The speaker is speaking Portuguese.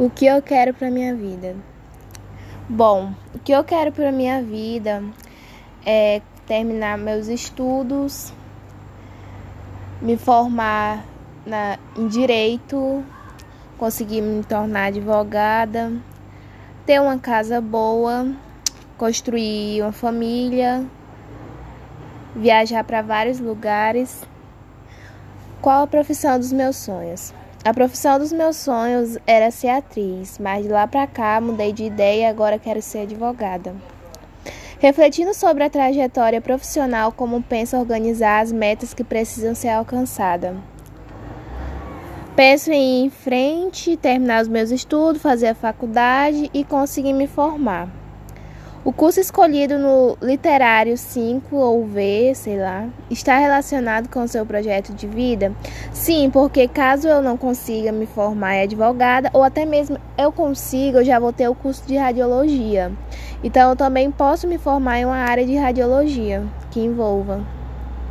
O que eu quero para minha vida? Bom, o que eu quero para minha vida é terminar meus estudos, me formar na, em direito, conseguir me tornar advogada, ter uma casa boa, construir uma família, viajar para vários lugares. Qual a profissão dos meus sonhos? A profissão dos meus sonhos era ser atriz, mas de lá para cá mudei de ideia e agora quero ser advogada. Refletindo sobre a trajetória profissional, como penso organizar as metas que precisam ser alcançadas. Penso em ir em frente, terminar os meus estudos, fazer a faculdade e conseguir me formar. O curso escolhido no Literário 5 ou V, sei lá, está relacionado com o seu projeto de vida? Sim, porque caso eu não consiga me formar em advogada, ou até mesmo eu consiga, eu já vou ter o curso de radiologia. Então eu também posso me formar em uma área de radiologia que envolva